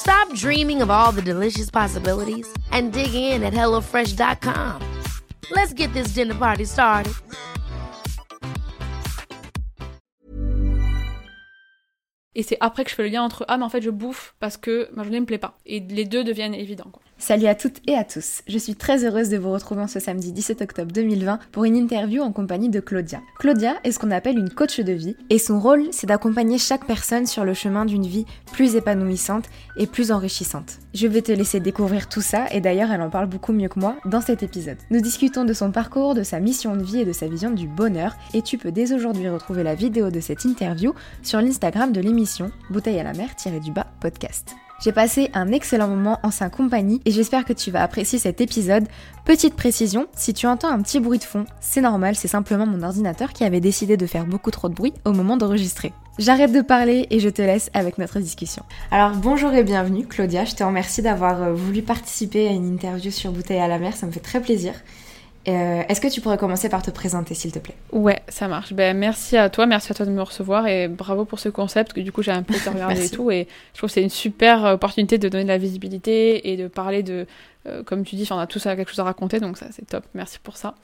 Stop dreaming of all the delicious possibilities and dig in at HelloFresh.com. Let's get this dinner party started. Et c'est après que je fais le lien entre ah mais en fait je bouffe parce que ma journée me plaît pas. Et les deux deviennent évidents. Quoi. Salut à toutes et à tous. Je suis très heureuse de vous retrouver ce samedi 17 octobre 2020 pour une interview en compagnie de Claudia. Claudia est ce qu'on appelle une coach de vie et son rôle c'est d'accompagner chaque personne sur le chemin d'une vie plus épanouissante et plus enrichissante. Je vais te laisser découvrir tout ça et d'ailleurs elle en parle beaucoup mieux que moi dans cet épisode. Nous discutons de son parcours, de sa mission de vie et de sa vision du bonheur et tu peux dès aujourd'hui retrouver la vidéo de cette interview sur l'Instagram de l'émission Bouteille à la mer-du-bas podcast. J'ai passé un excellent moment en sa compagnie et j'espère que tu vas apprécier cet épisode. Petite précision, si tu entends un petit bruit de fond, c'est normal, c'est simplement mon ordinateur qui avait décidé de faire beaucoup trop de bruit au moment d'enregistrer. J'arrête de parler et je te laisse avec notre discussion. Alors bonjour et bienvenue Claudia, je te remercie d'avoir euh, voulu participer à une interview sur Bouteille à la mer, ça me fait très plaisir. Euh, est-ce que tu pourrais commencer par te présenter, s'il te plaît? Ouais, ça marche. Ben, merci à toi, merci à toi de me recevoir et bravo pour ce concept que du coup j'ai un peu regardé et tout. Et je trouve que c'est une super opportunité de donner de la visibilité et de parler de euh, comme tu dis, on a tous quelque chose à raconter, donc ça c'est top, merci pour ça.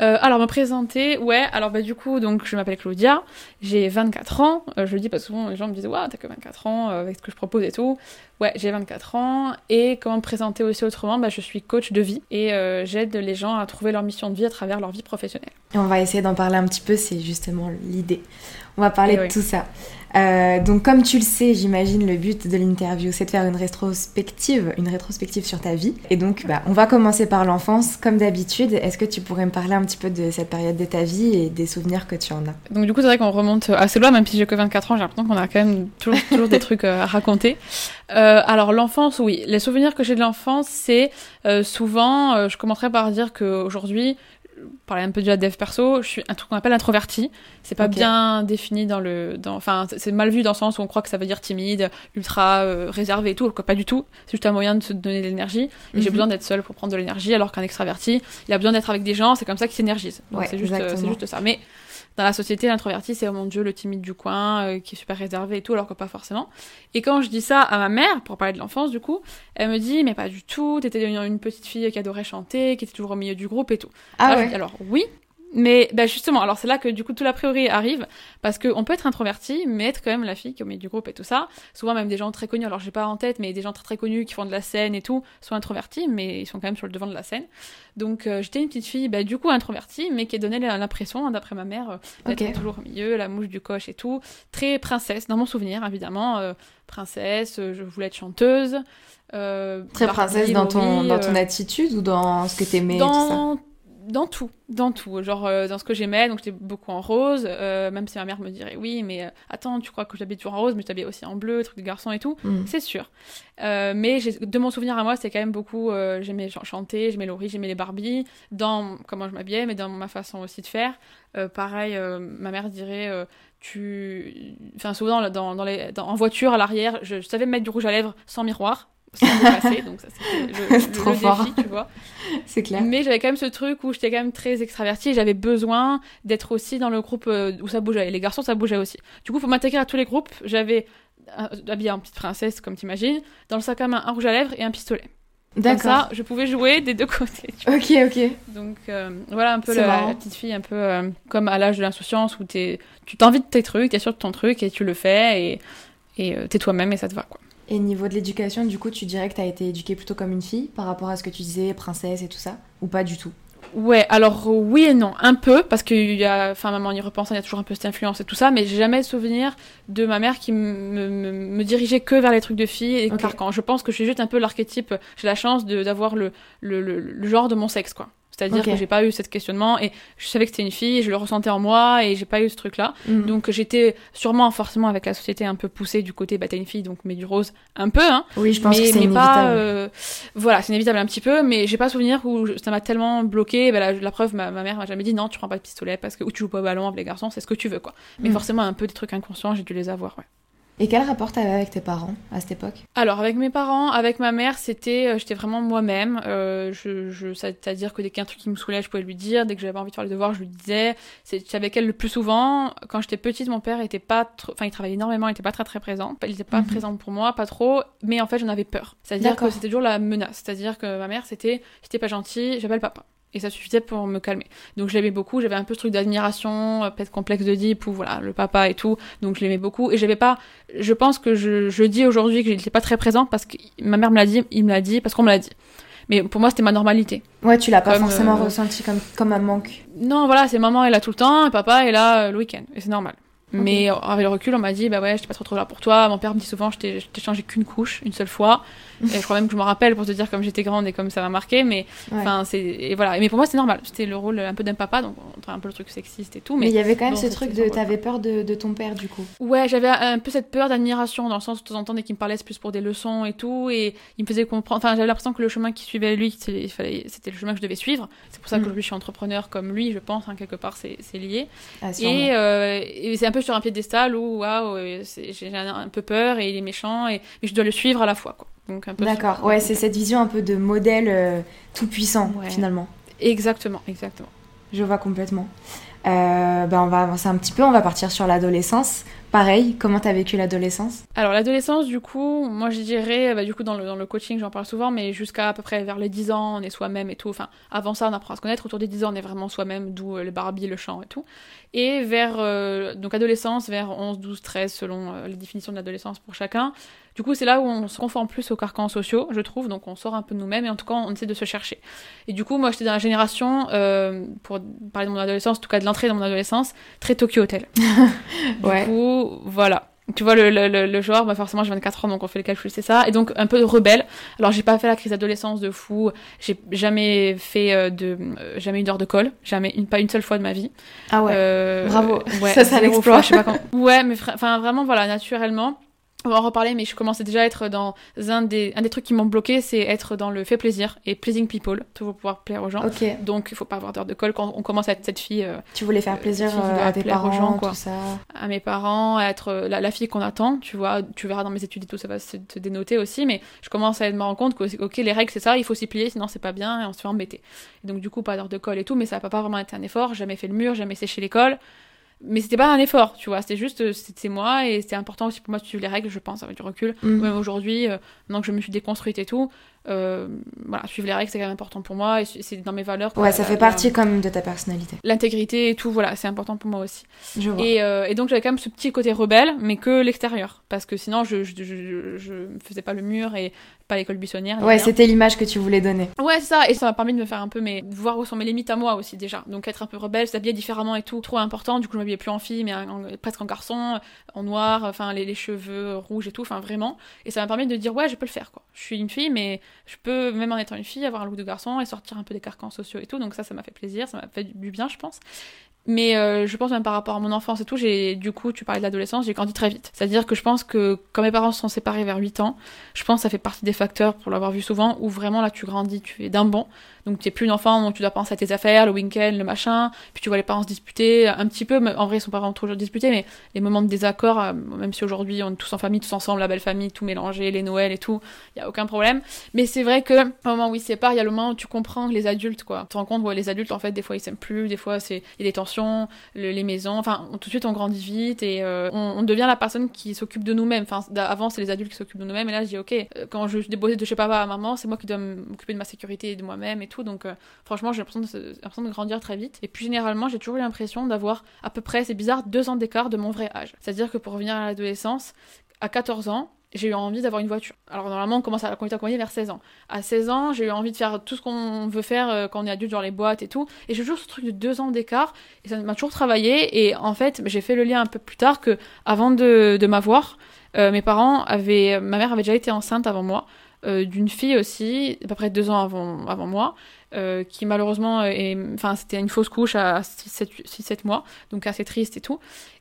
Euh, alors me présenter, ouais, alors bah du coup, donc je m'appelle Claudia, j'ai 24 ans, euh, je le dis parce que souvent les gens me disent, ouais, t'as que 24 ans avec ce que je propose et tout. Ouais, j'ai 24 ans, et comment me présenter aussi autrement, bah, je suis coach de vie, et j'aide les gens à trouver leur mission de vie à travers leur vie professionnelle. Et on va essayer d'en parler un petit peu, c'est justement l'idée. On va parler de tout ça. Euh, donc comme tu le sais, j'imagine le but de l'interview, c'est de faire une rétrospective, une rétrospective sur ta vie. Et donc, bah, on va commencer par l'enfance, comme d'habitude. Est-ce que tu pourrais me parler un petit peu de cette période de ta vie et des souvenirs que tu en as? Donc du coup, c'est vrai qu'on remonte assez loin, même si j'ai que 24 ans, j'ai l'impression qu'on a quand même toujours, des trucs euh, à raconter. Euh, alors l'enfance, oui. Les souvenirs que j'ai de l'enfance, c'est euh, souvent, euh, je commencerai par dire qu'aujourd'hui, parler un peu déjà de dev perso, je suis un truc qu'on appelle introverti. C'est pas bien défini dans le, dans, enfin, c'est mal vu dans le sens où on croit que ça veut dire timide, ultra euh, réservé et tout, quoi, pas du tout. C'est juste un moyen de se donner de l'énergie. Et j'ai mhm. besoin d'être seul pour prendre de l'énergie, alors qu'un extraverti, il a besoin d'être avec des gens, c'est comme ça qu'il s'énergise. Donc c'est juste, euh, c'est juste ça. Mais dans la société, l'introverti, c'est oh mon dieu, le timide du coin, euh, qui est super réservé et tout, alors que pas forcément. Et quand je dis ça à ma mère, pour parler de l'enfance, du coup, elle me dit, mais pas du tout, t'étais une, petite fille qui adorait chanter, qui était toujours au milieu du groupe et tout. Ah ouais. alors oui, mais bah justement, alors c'est là que du coup tout l'a priori arrive, parce qu'on peut être introverti, mais être quand même la fille qui est au milieu du groupe et tout ça. Souvent même des gens très connus, alors j'ai pas en tête, mais des gens très très connus qui font de la scène et tout, sont introvertis, mais ils sont quand même sur le devant de la scène. Donc euh, j'étais une petite fille, bah, du coup introvertie, mais qui donné l'impression, hein, d'après ma mère, euh, d'être toujours au milieu, la mouche du coche et tout. Très princesse, dans mon souvenir évidemment. Euh, princesse, je voulais être chanteuse. très princesse dans ton, dans ton attitude ou dans ce que t'aimais dans... tout ça dans tout, dans tout. Genre euh, dans ce que j'aimais, donc j'étais beaucoup en rose, euh, même si ma mère me dirait oui, mais euh, attends, tu crois que j'habite toujours en rose, mais je t'habille aussi en bleu, truc de garçon et tout, mm. c'est sûr. mais de mon souvenir à moi, c'était quand même beaucoup, j'aimais chanter, j'aimais Laurie, j'aimais les Barbie, dans comment je m'habillais, mais dans ma façon aussi de faire. pareil, ma mère dirait tu enfin souvent dans, dans les, en voiture à l'arrière je, je, savais mettre du rouge à lèvres sans miroir donc ça c'était le, Trop défi, tu vois. C'est clair. Mais j'avais quand même ce truc où j'étais quand même très extravertie et j'avais besoin d'être aussi dans le groupe euh, où ça bougeait. Et les garçons, ça bougeait aussi. Du coup, pour m'intégrer à tous les groupes, j'avais habillé en petite princesse, comme t'imagines, dans le sac à main un rouge à lèvres et un pistolet. D'accord. Comme ça, je pouvais jouer des deux côtés. Ok, ok. Donc euh, voilà un peu la, petite fille, un peu euh, comme à l'âge de l'insouciance où es, tu t'invites tes trucs, t'es sûr de ton truc et tu le fais et et t'es toi-même et ça te va quoi. Et niveau de l'éducation, du coup, tu dirais que tu as été éduquée plutôt comme une fille par rapport à ce que tu disais, princesse et tout ça Ou pas du tout? Ouais, alors oui et non, un peu, parce que y a, enfin, maman en y repensant, il y a toujours un peu cette influence et tout ça, mais j'ai jamais souvenir de ma mère qui me, me, me dirigeait que vers les trucs de filles et Ok. carcan. Je pense que je suis juste un peu l'archétype, j'ai la chance d'avoir le, le, le, le genre de mon sexe, quoi. C'est-à-dire que j'ai pas eu ce questionnement et je savais que c'était une fille, je le ressentais en moi et j'ai pas eu ce truc-là. Mhm. Donc j'étais sûrement forcément avec la société un peu poussée du côté bah t'es une fille donc mets du rose un peu hein oui, je pense mais, que c'est pas euh, voilà c'est inévitable un petit peu mais j'ai pas souvenir où je- ça m'a tellement bloqué bah, la, la preuve ma, ma mère m'a jamais dit non tu prends pas de pistolet parce que ou tu joues pas au ballon avec les garçons c'est ce que tu veux quoi mais Mm. forcément un peu des trucs inconscients j'ai dû les avoir ouais Et quel rapport t'avais avec tes parents à cette époque? Alors avec mes parents, avec ma mère, c'était, euh, j'étais vraiment moi-même. Euh, je, je, c'est-à-dire que dès qu'il y a un truc qui me saoulait, je pouvais lui dire. Dès que j'avais envie de faire les devoirs, je lui disais. J'étais avec elle le plus souvent. Quand j'étais petite, mon père était pas, enfin il travaillait énormément, il était pas très très présent. Il était pas Mhm. présent pour moi, pas trop. Mais en fait, j'en avais peur. C'est-à-dire que c'était toujours la menace. C'est-à-dire que ma mère, c'était, t'es pas gentil, j'appelle papa. Et ça suffisait pour me calmer. Donc je l'aimais beaucoup, j'avais un peu ce truc d'admiration, euh, peut-être complexe de Deep ou voilà, le papa et tout. Donc je l'aimais beaucoup. Et j'avais pas, je pense que je, je dis aujourd'hui que j'étais pas très présente parce que ma mère me l'a dit, il me l'a dit, parce qu'on me l'a dit. Mais pour moi, c'était ma normalité. Ouais, tu l'as pas forcément euh, ressenti comme, comme un manque. Non, voilà, c'est maman est là tout le temps, et papa est là euh, le week-end. Et c'est normal. Mais avec le recul, on m'a dit, bah ouais, j'étais pas trop trop là pour toi. Mon père me dit souvent, je t'ai changé qu'une couche, une seule fois. Et je crois même que je me rappelle pour te dire comme j'étais grande et comme ça m'a marqué. Mais Ouais. enfin, c'est et voilà. Mais pour moi, c'est normal. C'était le rôle un peu d'un papa, donc un peu le truc sexiste et tout. Mais il y avait quand même ce truc de t'avais peur de, de ton père du coup. Ouais, j'avais un peu cette peur d'admiration dans le sens où de temps en temps dès qu'il me parlait c'est plus pour des leçons et tout et il me faisait comprendre enfin j'avais l'impression que le chemin qu'il suivait lui c'était le chemin que je devais suivre. C'est pour ça Mm. qu'aujourd'hui je suis entrepreneur comme lui, je pense hein, quelque part c'est lié. Ah. Et, euh, et c'est un peu sur un piédestal où waouh euh, j'ai un, un peu peur et il est méchant et mais je dois le suivre à la fois quoi. D'accord, ouais, c'est cette vision un peu de modèle euh, tout puissant Ouais. finalement. exactement, exactement. Je vois complètement. Euh, ben on va avancer un petit peu, on va partir sur l'adolescence. Pareil, comment t'as vécu l'adolescence? Alors l'adolescence, du coup, moi je dirais, bah, du coup dans le, dans le coaching j'en parle souvent, mais jusqu'à à peu près vers les 10 ans, on est soi-même et tout. Enfin, avant ça on apprend à se connaître, autour des 10 ans on est vraiment soi-même, d'où euh, le Barbie, le chant et tout. Et vers, euh, donc adolescence, vers 11, 12, 13, selon euh, les définitions de l'adolescence pour chacun. Du coup c'est là où on se conforme plus aux carcans sociaux, je trouve, donc on sort un peu de nous-mêmes et en tout cas on essaie de se chercher. Et du coup moi j'étais dans la génération, euh, pour parler de mon adolescence, en tout cas de l'entrée dans mon adolescence, très Tokyo Hotel. Du Ouais. coup, voilà. Tu vois, le, le, le, le genre, bah forcément, j'ai 24 ans, donc on fait le calcul, c'est ça. Et donc, un peu de rebelle. Alors, j'ai pas fait la crise d'adolescence de fou. J'ai jamais fait euh, de. euh, jamais eu d'heure de colle. Jamais, une, pas une seule fois de ma vie. Ah ouais. Euh, Bravo. Ouais, Ça, c'est un zéro exploit. fois, je sais pas comment- Ouais, mais enfin, vraiment, voilà, naturellement. On va en reparler, mais je commençais déjà à être dans un des, un des trucs qui m'ont bloqué, c'est être dans le fait plaisir et pleasing people, toujours pouvoir plaire aux gens. Ok, Donc, il faut pas avoir d'heure de colle quand on commence à être cette fille euh, tu voulais faire plaisir euh, à tes plaire aux parents, gens, quoi. tout ça. à mes parents, à être euh, la, la fille qu'on attend, tu vois, tu verras dans mes études et tout, ça va se, se dénoter aussi, mais je commence à me rendre compte que, ok, les règles c'est ça, il faut s'y plier, sinon c'est pas bien, et on se fait embêter. Et donc du coup, pas d'heure de colle et tout, mais ça n'a pas vraiment été un effort, jamais fait le mur, jamais séché l'école, mais c'était pas un effort, tu vois, c'était juste, euh, c'était moi, et c'était important aussi pour moi de suivre les règles, je pense, avec du recul. Mm. Même aujourd'hui, euh, maintenant que je me suis déconstruite et tout, euh, voilà, suivre les règles c'est quand même important pour moi, et c'est dans mes valeurs. Ouais, ça la- fait partie même de ta personnalité. L'intégrité et tout, voilà, c'est important pour moi aussi. Je vois. Et, euh, et donc j'avais quand même ce petit côté rebelle, mais que l'extérieur. Parce que sinon, je, je, je, je faisais pas le mur et pas l'école buissonnière. ni Ouais, c'était l'image que tu voulais donner. Ouais, c'est ça. Et ça m'a permis de me faire un peu, mais de voir où sont mes limites à moi aussi déjà. Donc être un peu rebelle, s'habiller différemment et tout, trop important. Du coup, je m'habillais plus en fille, mais en- en- presque en garçon, en noir, enfin les, les cheveux rouges et tout, enfin vraiment. Et ça m'a permis de dire ouais, je peux le faire quoi. Je suis une fille, mais je peux même en étant une fille avoir un look de garçon et sortir un peu des carcans sociaux et tout. Donc ça, ça m'a fait plaisir, ça m'a fait du bien, je pense. Mais euh, je pense même par rapport à mon enfance et tout, j'ai du coup, tu parlais de l'adolescence, j'ai grandi très vite. C'est-à-dire que je pense que quand mes parents se sont séparés vers 8 ans, je pense que ça fait partie des facteurs, pour l'avoir vu souvent, où vraiment là tu grandis, tu es d'un bond. Donc tu es plus une enfant, donc tu dois penser à tes affaires, le week-end, le machin. Puis tu vois les parents se disputer un petit peu, mais en vrai ils sont pas vraiment toujours disputés, mais les moments de désaccord, euh, même si aujourd'hui on est tous en famille, tous ensemble, la belle famille, tout mélangé, les Noëls et tout, il y a aucun problème. Mais c'est vrai que au moment où ils se séparent, il y a le moment où tu comprends les adultes, quoi. Tu te rends compte, ouais, les adultes en fait des fois ils s'aiment plus, des fois il y a des tensions, le- les maisons, enfin tout de suite on grandit vite et euh, on, devient la personne qui s'occupe de nous-mêmes. Enfin avant c'est les adultes qui s'occupent de nous-mêmes et là je dis ok, euh, quand je déposais de chez papa à maman, c'est moi qui dois m'occuper de ma sécurité et de moi-même et tout. Donc euh, franchement j'ai l'impression de, de grandir très vite. Et puis généralement j'ai toujours eu l'impression d'avoir à peu près, c'est bizarre, deux ans d'écart de mon vrai âge. C'est-à-dire que pour revenir à l'adolescence, à 14 ans, j'ai eu envie d'avoir une voiture. Alors normalement, on commence à conduire accompagné vers 16 ans. À 16 ans, j'ai eu envie de faire tout ce qu'on veut faire euh, quand on est adulte, genre les boîtes et tout. Et j'ai toujours ce truc de deux ans d'écart, et ça m'a toujours travaillé. Et en fait, j'ai fait le lien un peu plus tard que avant de, de m'avoir, euh, mes parents avaient, ma mère avait déjà été enceinte avant moi. Euh, d'une fille aussi, à peu près deux ans avant, avant moi, qui malheureusement, est, enfin c'était une fausse couche à 6-7 mois, donc assez triste et tout.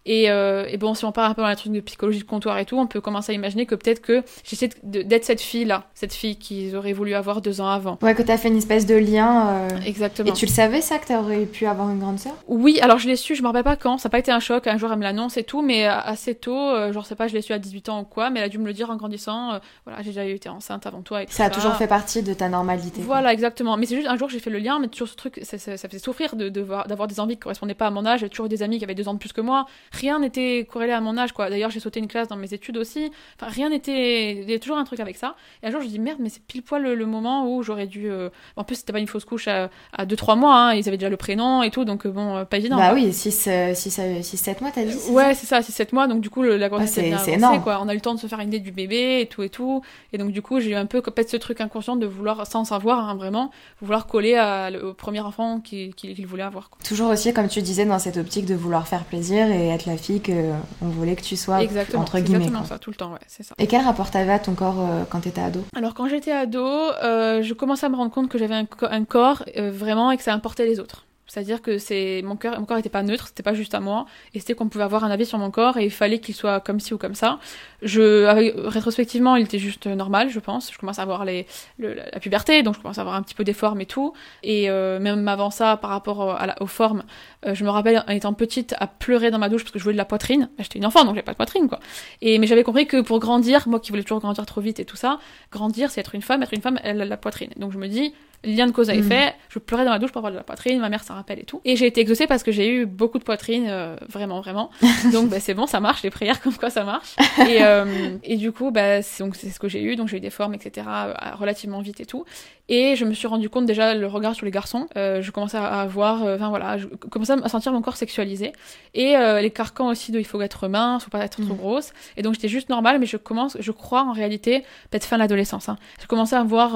Et, euh, et, bon, si on parle un peu dans la truc de psychologie de comptoir et tout, on peut commencer à imaginer que peut-être que j'essaie d'être cette fille-là, cette fille qu'ils auraient voulu avoir deux ans avant. Ouais, que t'as fait une espèce de lien. Euh... Exactement. Et tu le savais ça, que t'aurais pu avoir une grande sœur? Oui, alors je l'ai su, je me rappelle pas quand, ça n'a pas été un choc, un jour elle me l'annonce et tout, mais assez tôt, euh, genre je sais pas, je l'ai su à 18 ans ou quoi, mais elle a dû me le dire en grandissant, euh, voilà, j'ai déjà été enceinte avant toi et tout ça. a toujours fait partie de ta normalité. Voilà, exactement. Mais c'est juste un jour j'ai fait le lien, mais toujours ce truc, ça, ça, ça faisait souffrir de d'avoir des envies qui correspondaient pas à mon âge, j'ai toujours eu des amis qui avaient deux ans de plus que moi, rien n'était à mon âge, quoi. D'ailleurs, j'ai sauté une classe dans mes études aussi. Enfin, rien n'était. Il y a toujours un truc avec ça. Et un jour, je dis merde, mais c'est pile poil le, moment où j'aurais dû. Euh, en plus, c'était pas une fausse couche à 2-3 mois, hein. ils avaient déjà le prénom et tout, donc euh, bon, euh, pas évident. Bah oui, 6-7 mois, t'as dit Ouais, c'est ça, 6-7 mois, donc du coup, la grossesse ah, c'est énorme. quoi. On a eu le temps de se faire une idée du bébé et tout et tout. Et donc, du coup, j'ai eu un peu peut-être ce truc inconscient de vouloir, sans savoir hein, vraiment, vouloir coller à, au premier enfant qu'il voulait avoir. Quoi. Toujours aussi, comme tu disais, dans cette optique de vouloir faire plaisir et être la fille qu'on voulait que tu sois exactement, entre guillemets. Exactement ça, tout le temps, ouais, c'est ça. Et quel rapport t'avais à ton corps euh, quand t'étais ado? Alors quand j'étais ado, euh, je commençais à me rendre compte que j'avais un, un, corps euh, vraiment et que ça importait les autres. C'est-à-dire que c'est mon cœur, mon corps n'était pas neutre, c'était pas juste à moi, et c'était qu'on pouvait avoir un avis sur mon corps et il fallait qu'il soit comme ci ou comme ça. Je, rétrospectivement, il était juste normal, je pense. Je commence à avoir les, la puberté, donc je commence à avoir un petit peu des formes et tout. Et euh, même avant ça, par rapport aux formes, euh, je me rappelle en étant petite à pleurer dans ma douche parce que je voulais de la poitrine. J'étais une enfant, donc j'avais pas de poitrine, quoi. Et mais j'avais compris que pour grandir, moi qui voulais toujours grandir trop vite et tout ça, grandir, c'est être une femme. Être une femme, elle a la poitrine. Donc je me dis, lien de cause à effet. Mm. Je pleurais dans la douche pour avoir de la poitrine, ma mère s'en rappelle et tout. Et j'ai été exaucée parce que j'ai eu beaucoup de poitrine, euh, vraiment, vraiment. donc bah, c'est bon, ça marche, les prières comme quoi ça marche. Et, euh, et du coup, bah, c'est, donc, c'est ce que j'ai eu, donc j'ai eu des formes, etc., euh, relativement vite et tout. Et je me suis rendu compte déjà le regard sur les garçons. Euh, je commençais à avoir, enfin voilà, je commençais à sentir mon corps sexualisé. Et les carcans aussi de il faut être mince, faut pas être trop mm. grosse. Et donc j'étais juste normale, mais je commence, je crois en réalité, peut-être fin de l'adolescence. Hein. Je commençais à voir,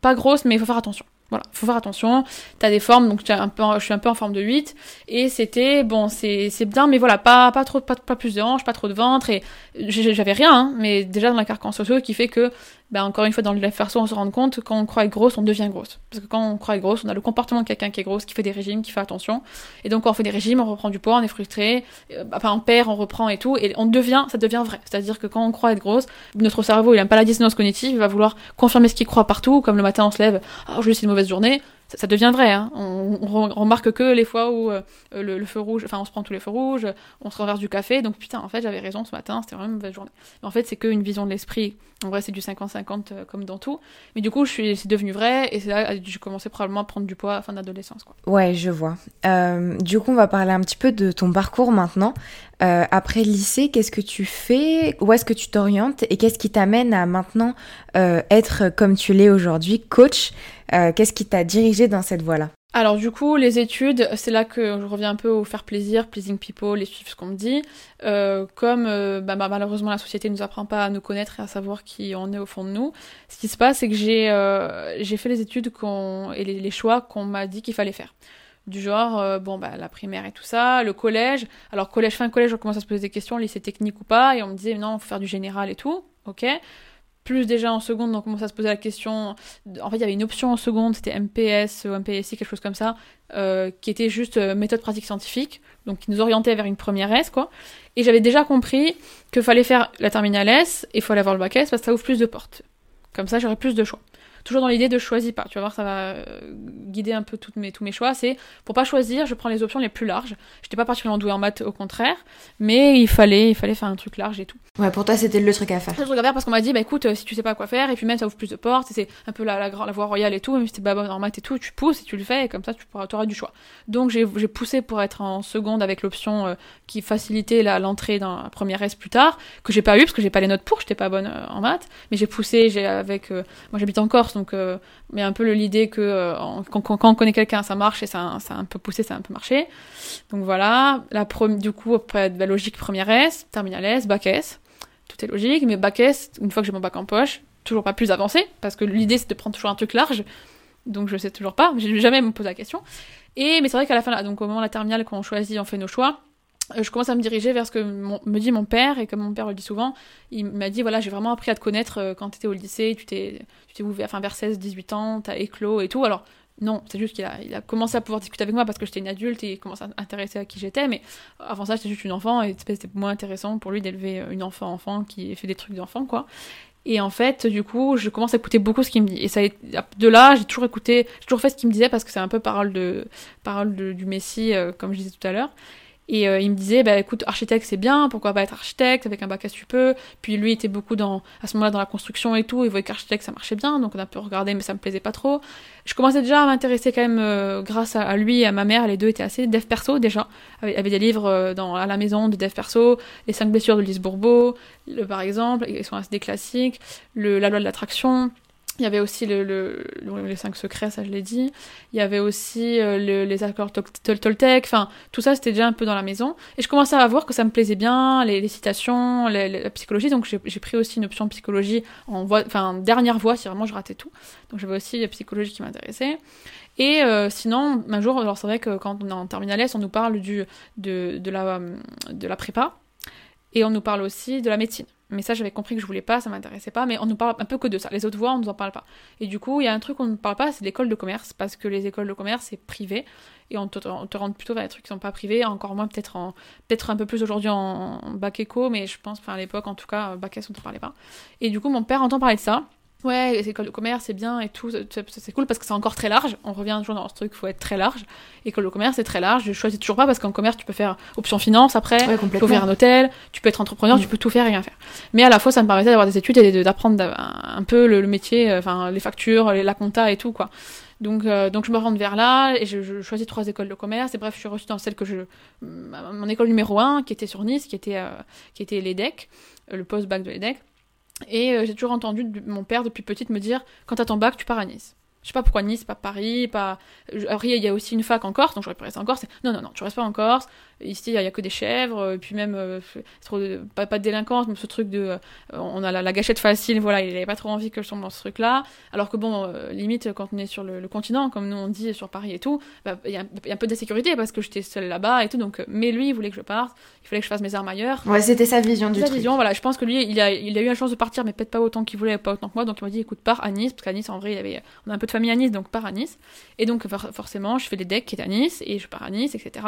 pas grosse, mais il faut faire attention. Voilà, faut faire attention. T'as des formes, donc un peu, je suis un peu en forme de 8. Et c'était, bon, c'est, c'est bien, mais voilà, pas, pas trop, pas, pas plus de hanches, pas trop de ventre. Et j'avais rien, hein, mais déjà dans la carcan sociaux qui fait que ben, encore une fois, dans le perso, on se rend compte, quand on croit être grosse, on devient grosse. Parce que quand on croit être grosse, on a le comportement de quelqu'un qui est grosse, qui fait des régimes, qui fait attention. Et donc, quand on fait des régimes, on reprend du poids, on est frustré, euh, enfin, on perd, on reprend et tout, et on devient, ça devient vrai. C'est-à-dire que quand on croit être grosse, notre cerveau, il aime pas la dissonance cognitive, il va vouloir confirmer ce qu'il croit partout, comme le matin on se lève, oh, je c'est une mauvaise journée, ça, devient vrai. Hein. On, remarque que les fois où euh, le, feu rouge, enfin on se prend tous les feux rouges, on se renverse du café, donc putain, en fait j'avais raison ce matin, c'était vraiment une mauvaise journée. Mais en fait c'est qu'une vision de l'esprit. En vrai c'est du 50-50 euh, comme dans tout. Mais du coup c'est devenu vrai et c'est là que j'ai commencé probablement à prendre du poids à fin d'adolescence. Ouais, je vois. Euh, du coup on va parler un petit peu de ton parcours maintenant. Après le lycée, qu'est-ce que tu fais? Où est-ce que tu t'orientes? Et qu'est-ce qui t'amène à maintenant être comme tu l'es aujourd'hui, coach? Euh, qu'est-ce qui t'a dirigé dans cette voie-là? Alors du coup, les études, c'est là que je reviens un peu au faire plaisir, pleasing people, et suivre ce qu'on me dit. Euh, comme euh, bah, bah, malheureusement la société ne nous apprend pas à nous connaître et à savoir qui on est au fond de nous, ce qui se passe, c'est que j'ai fait les études et les, choix qu'on m'a dit qu'il fallait faire. Du genre, bon, bah, la primaire et tout ça, le collège. Alors collège, fin collège, on commence à se poser des questions, lycée technique ou pas, et on me disait non, faut faire du général et tout, ok plus déjà en seconde, on commence à se poser la question. En fait, il y avait une option en seconde, c'était MPS ou MPSI, quelque chose comme ça, euh, qui était juste euh, méthode pratique scientifique, donc qui nous orientait vers une première S, quoi. Et j'avais déjà compris qu'il fallait faire la terminale S et il fallait avoir le bac S parce que ça ouvre plus de portes. Comme ça, j'aurais plus de choix toujours dans l'idée de choisir pas. Tu vas voir, ça va euh, guider un peu toutes mes, tous mes choix. C'est pour pas choisir, je prends les options les plus larges. J'étais pas particulièrement douée en maths, au contraire, mais il fallait, il fallait faire un truc large et tout. Ouais, pour toi, c'était le truc à faire. Le truc à faire parce qu'on m'a dit, bah écoute, euh, si tu sais pas quoi faire, et puis même ça ouvre plus de portes, c'est un peu la, la, la, voie royale et tout, même si t'es pas bonne en maths et tout, tu pousses et tu le fais, et comme ça, tu pourras, auras du choix. Donc j'ai poussé pour être en seconde avec l'option euh, qui facilitait l'entrée dans la première S plus tard, que j'ai pas eu parce que j'ai pas les notes pour, j'étais pas bonne en maths, mais j'ai poussé, j'ai avec, moi j'habite en Corse, donc mais un peu l'idée que euh, quand, on connaît quelqu'un, ça marche et ça, ça a un peu poussé, ça a un peu marché. Donc voilà, la du coup, après la logique première S, terminale S, bac S. tout est logique. Mais bac S, une fois que j'ai mon bac en poche, toujours pas plus avancé, parce que l'idée c'est de prendre toujours un truc large. Donc je sais toujours pas, j'ai jamais me posé la question. Et mais c'est vrai qu'à la fin, donc au moment de la terminale, quand on choisit, on fait nos choix. euh, Je commence à me diriger vers ce que me dit mon père, et comme mon père le dit souvent, il m'a dit voilà, j'ai vraiment appris à te connaître euh, quand tu étais au lycée, tu t'es t'es ouvert, enfin vers 16, 18 ans, t'as éclos et tout. Alors, non, c'est juste qu'il a, il a commencé à pouvoir discuter avec moi parce que j'étais une adulte et il commence à s'intéresser à qui j'étais, mais avant ça, j'étais juste une enfant et c'était moins intéressant pour lui d'élever une enfant-enfant qui fait des trucs d'enfant, quoi. Et en fait, du coup, je commence à écouter beaucoup ce qu'il me dit. Et ça, de là, j'ai toujours écouté, j'ai toujours fait ce qu'il me disait parce que c'est un peu parole de, parole de- du Messie, euh, comme je disais tout à l'heure. Et euh, il me disait, bah écoute, architecte c'est bien, pourquoi pas être architecte avec un bac tu peux. Puis lui était beaucoup dans, à ce moment-là dans la construction et tout, il voyait qu'architecte ça marchait bien, donc on a pu regarder, mais ça me plaisait pas trop. Je commençais déjà à m'intéresser quand même, euh, grâce à, à lui et à ma mère, les deux étaient assez dev perso déjà, avaient, avaient des livres euh, dans, à la maison de dev perso, les cinq blessures de Lise Bourbeau, le, par exemple, ils sont assez des classiques, le, la loi de l'attraction. Il y avait aussi le, le, le- les cinq secrets, ça je l'ai dit. Il y avait aussi euh, le- les accords Tol- Tol- Toltec. Enfin, tout ça c'était déjà un peu dans la maison. Et je commençais à voir que ça me plaisait bien, les, citations, la psychologie. Donc j'ai pris aussi une option psychologie en voie, enfin dernière voie si vraiment je ratais tout. Donc j'avais aussi la psychologie qui m'intéressait. Et euh, sinon, un jour, alors c'est vrai que quand on est en terminale S, on nous parle du, de, de, la, de la prépa et on nous parle aussi de la médecine. Mais ça, j'avais compris que je voulais pas, ça m'intéressait pas, mais on nous parle un peu que de ça. Les autres voies, on nous en parle pas. Et du coup, il y a un truc qu'on ne parle pas, c'est l'école de commerce, parce que les écoles de commerce, c'est privé, et on te, on te rentre plutôt vers des trucs qui sont pas privés, encore moins peut-être peut-être un peu plus aujourd'hui en, en bac éco, mais je pense, enfin à l'époque, en tout cas, bac S, on ne parlait pas. Et du coup, mon père entend parler de ça. Ouais, les écoles de commerce, c'est bien et tout, c'est cool parce que c'est encore très large. On revient toujours dans ce truc, faut être très large. École de commerce, c'est très large. Je choisis toujours pas parce qu'en commerce, tu peux faire option finance après, Ouais, tu peux ouvrir un hôtel, tu peux être entrepreneur, Mm. tu peux tout faire et rien faire. Mais à la fois, ça me permettait d'avoir des études et d'apprendre un, peu le, le métier, euh, enfin les factures, les- la compta et tout quoi. Donc, euh, donc je me rends vers là et je, je choisis trois écoles de commerce et bref, je suis reçue dans celle que je, mon école numéro un qui était sur Nice, qui était, euh, qui était l'EDEC, euh, le post-bac de l'EDEC. Et euh, j'ai toujours entendu mon père depuis petite me dire quand t'as ton bac, tu pars à Nice. Je sais pas pourquoi Nice, pas Paris, pas. je- Après, il y a aussi une fac en Corse, donc j'aurais pu rester en Corse. Non, non, non, tu restes pas en Corse. Ici, il y, a- que des chèvres, et puis même, euh, trop de- pas, pas de délinquance, mais ce truc de. euh, on a la, la gâchette facile, voilà, il avait pas trop envie que je tombe dans ce truc-là. Alors que bon, euh, limite, quand on est sur le, le continent, comme nous on dit sur Paris et tout, bah, il y, a, il y a un peu d'insécurité parce que j'étais seule là-bas et tout, donc. euh, Mais lui, il voulait que je parte, il fallait que je fasse mes armes ailleurs. Ouais, c'était sa vision du Sa truc. vision, voilà, je pense que lui, il a, il a eu la chance de partir, mais peut-être pas autant qu'il voulait, pas autant que moi, donc il m'a dit, écoute, pars à Nice, parce qu'à Nice, en vrai, il avait, on a un peu de famille à Nice, donc pars à Nice. Et donc, for- forcément, je fais les decks qui est à Nice, et je pars à Nice, etc.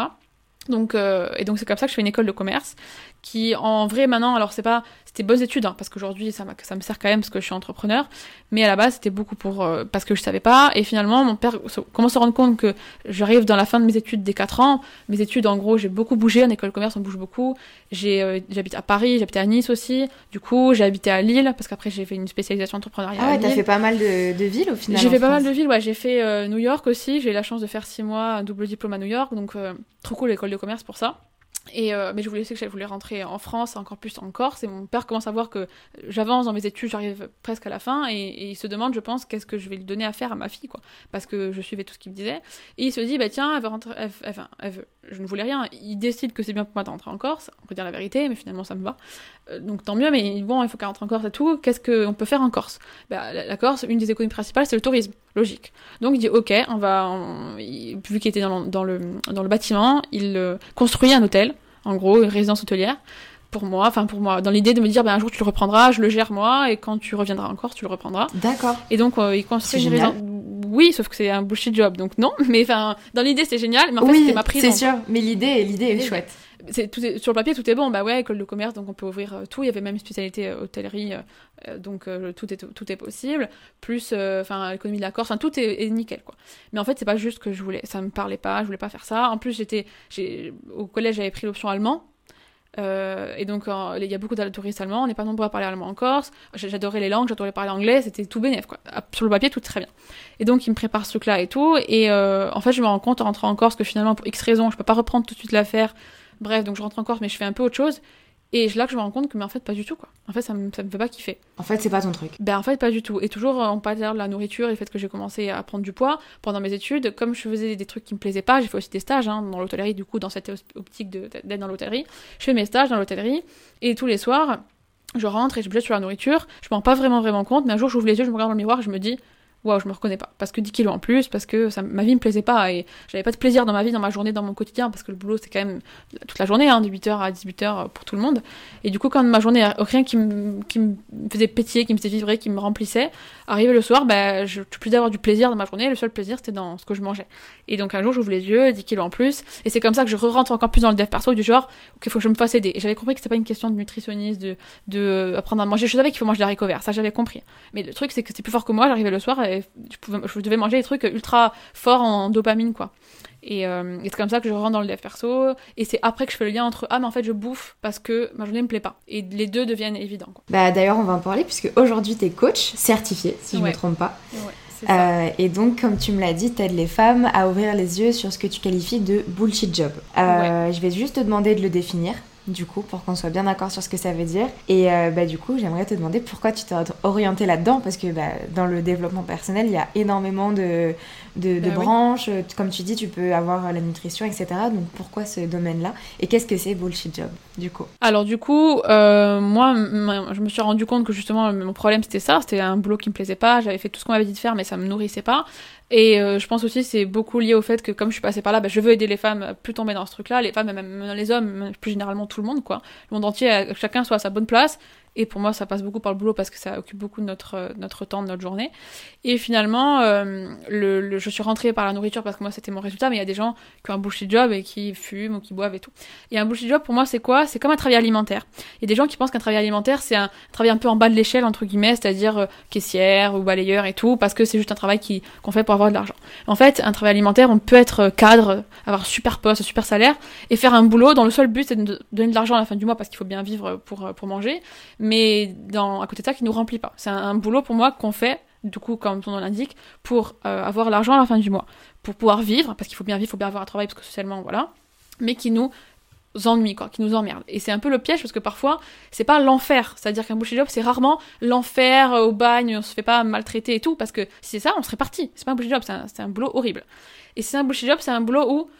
Donc, euh, et donc c'est comme ça que je fais une école de commerce qui, en vrai, maintenant, alors c'est pas, c'était bonnes études, hein, parce qu'aujourd'hui ça, ça me sert quand même parce que je suis entrepreneur, mais à la base c'était beaucoup pour euh, parce que je savais pas. Et finalement, mon père commence à se rendre compte que j'arrive dans la fin de mes études des 4 ans. Mes études, en gros, j'ai beaucoup bougé en école de commerce, on bouge beaucoup. J'ai, euh, j'habite à Paris, j'habitais à Nice aussi. Du coup, j'ai habité à Lille parce qu'après j'ai fait une spécialisation entrepreneuriale. Ah ouais, t'as fait pas mal de, de villes au final. J'ai fait pas mal de villes, ouais. J'ai fait euh, New York aussi. J'ai eu la chance de faire six mois, un double diplôme à New York. Donc, trop cool l'école de commerce pour ça. Euh, mais je voulais que j'avais voulu rentrer en France, encore plus en Corse. Et mon père commence à voir que j'avance dans mes études, j'arrive presque à la fin. Et, il se demande, je pense, qu'est-ce que je vais lui donner à faire à ma fille, quoi. Parce que je suivais tout ce qu'il me disait. Et il se dit, bah tiens, elle veut rentrer. elle- elle- elle je ne voulais rien. Il décide que c'est bien pour moi de rentrer en Corse. On peut dire la vérité, mais finalement ça me va. Euh, donc tant mieux, mais bon, il faut qu'elle rentre en Corse et tout. Qu'est-ce qu'on peut faire en Corse? Bah, la, Corse, une des économies principales, c'est le tourisme. Logique. Donc il dit ok, on va, on- il- vu qu'il était dans, le- dans le dans le bâtiment, il euh, construit un hôtel, en gros une résidence hôtelière pour moi, enfin pour moi, dans l'idée de me dire ben un jour tu le reprendras, je le gère moi, et quand tu reviendras en Corse, tu le reprendras. D'accord. Et donc euh, il construit C'est une génial. résidence. Oui, sauf que c'est un bullshit job, donc non. Mais enfin, dans l'idée c'est génial, mais en fait oui, c'était ma prise. c'est sûr, mais l'idée, l'idée est chouette. Sur le papier tout est bon bah ouais école de commerce donc on peut ouvrir euh, tout il y avait même une spécialité euh, hôtellerie euh, donc tout est tout est possible plus enfin l'économie de la Corse tout est, nickel quoi mais en fait c'est pas juste que je voulais ça me parlait pas je voulais pas faire ça en plus j'étais au collège j'avais pris l'option allemand et donc, il y a beaucoup de touristes allemands, on n'est pas nombreux à parler allemand en Corse. J'adorais les langues, j'adorais parler anglais, c'était tout bénef, quoi. Sur le papier, tout très bien. Et donc, il me prépare ce truc-là et tout. Et en fait, je me rends compte en rentrant en Corse que finalement, pour X raisons, je peux pas reprendre tout de suite l'affaire. Bref, donc je rentre en Corse, mais je fais un peu autre chose. Et là que je me rends compte que, mais en fait, pas du tout, quoi. En fait, ça me, ça me fait pas kiffer. En fait, c'est pas ton truc. Ben en fait pas du tout. Et toujours euh, on parle de la nourriture et le fait que j'ai commencé à prendre du poids pendant mes études. Comme je faisais des trucs qui me plaisaient pas, j'ai fait aussi des stages hein, dans l'hôtellerie. Du coup dans cette optique d'être dans l'hôtellerie, je fais mes stages dans l'hôtellerie et tous les soirs je rentre et je me jette sur la nourriture, je me rends pas vraiment vraiment compte, mais un jour j'ouvre les yeux, je me regarde dans le miroir, je me dis waouh, je me reconnais pas. Parce que 10 kilos en plus, parce que ma vie me plaisait pas et j'avais pas de plaisir dans ma vie, dans ma journée, dans mon quotidien, parce que le boulot c'est quand même toute la journée, hein, de 8h à 18h pour tout le monde. Et du coup, quand ma journée, rien qui me, qui me faisait pétiller, qui me faisait vibrer, qui me remplissait, arrivé le soir, bah, je plus d'avoir du plaisir dans ma journée, le seul plaisir c'était dans ce que je mangeais. Et donc un jour, j'ouvre les yeux, 10 kilos en plus, et c'est comme ça que je rentre encore plus dans le dev perso du genre, qu'il faut que je me fasse aider. Et j'avais compris que c'était pas une question de nutritionniste, de, de apprendre à manger. Je savais qu'il faut manger des haricots verts, ça j'avais compris. Mais le truc, c'est que c'était plus fort que moi, j'arrivais le soir je pouvais, je devais manger des trucs ultra forts en dopamine, quoi. Et, euh, et c'est comme ça que je rentre dans le dev perso. Et c'est après que je fais le lien entre ah mais en fait je bouffe parce que ma journée me plaît pas. Et les deux deviennent évidents. Quoi. Bah d'ailleurs on va en parler puisque aujourd'hui t'es coach certifié si je Ouais. me trompe pas. Ouais. Euh, et donc comme tu me l'as dit t'aides les femmes à ouvrir les yeux sur ce que tu qualifies de bullshit job. Euh, Je vais juste te demander de le définir. Du coup, pour qu'on soit bien d'accord sur ce que ça veut dire. Et euh, bah, du coup, j'aimerais te demander pourquoi tu t'es orienté là-dedans. Parce que bah, dans le développement personnel, il y a énormément de, de, de Bah oui. branches. Comme tu dis, tu peux avoir la nutrition, etc. Donc pourquoi ce domaine-là? Et qu'est-ce que c'est bullshit job, du coup? Alors du coup, euh, moi, je me suis rendu compte que justement mon problème c'était ça, c'était un boulot qui me plaisait pas. J'avais fait tout ce qu'on m'avait dit de faire, mais ça me nourrissait pas. Et euh, je pense aussi c'est beaucoup lié au fait que comme je suis passée par là, bah, je veux aider les femmes à plus tomber dans ce truc-là, les femmes, et même les hommes, plus généralement tout le monde, quoi. Le monde entier, euh, chacun soit à sa bonne place. Et pour moi, ça passe beaucoup par le boulot parce que ça occupe beaucoup de notre, euh, notre temps, de notre journée. Et finalement, euh, le, je suis rentrée par la nourriture parce que moi, c'était mon résultat. Mais il y a des gens qui ont un bullshit job et qui fument ou qui boivent et tout. Et un bullshit job, pour moi, c'est quoi? C'est comme un travail alimentaire. Il y a des gens qui pensent qu'un travail alimentaire, c'est un travail un peu en bas de l'échelle, entre guillemets, c'est-à-dire euh, caissière ou balayeur et tout, parce que c'est juste un travail qui- qu'on fait pour avoir de l'argent. En fait, un travail alimentaire, on peut être cadre, avoir super poste, super salaire, et faire un boulot dont le seul but, c'est de donner de l'argent à la fin du mois parce qu'il faut bien vivre pour, pour manger, dans, à côté de ça, qui nous remplit pas. C'est un, boulot pour moi qu'on fait, du coup, comme son nom l'indique, pour euh, avoir l'argent à la fin du mois, pour pouvoir vivre, parce qu'il faut bien vivre, il faut bien avoir un travail, parce que socialement, voilà, mais qui nous ennuie, quoi, qui nous emmerde. Et c'est un peu le piège, parce que parfois, c'est pas l'enfer. C'est-à-dire qu'un bullshit job, c'est rarement l'enfer euh, au bagne, on se fait pas maltraiter et tout, parce que si c'est ça, on serait parti. C'est pas un bullshit job, c'est un, boulot horrible. Et si c'est un bullshit job, c'est un boulot où,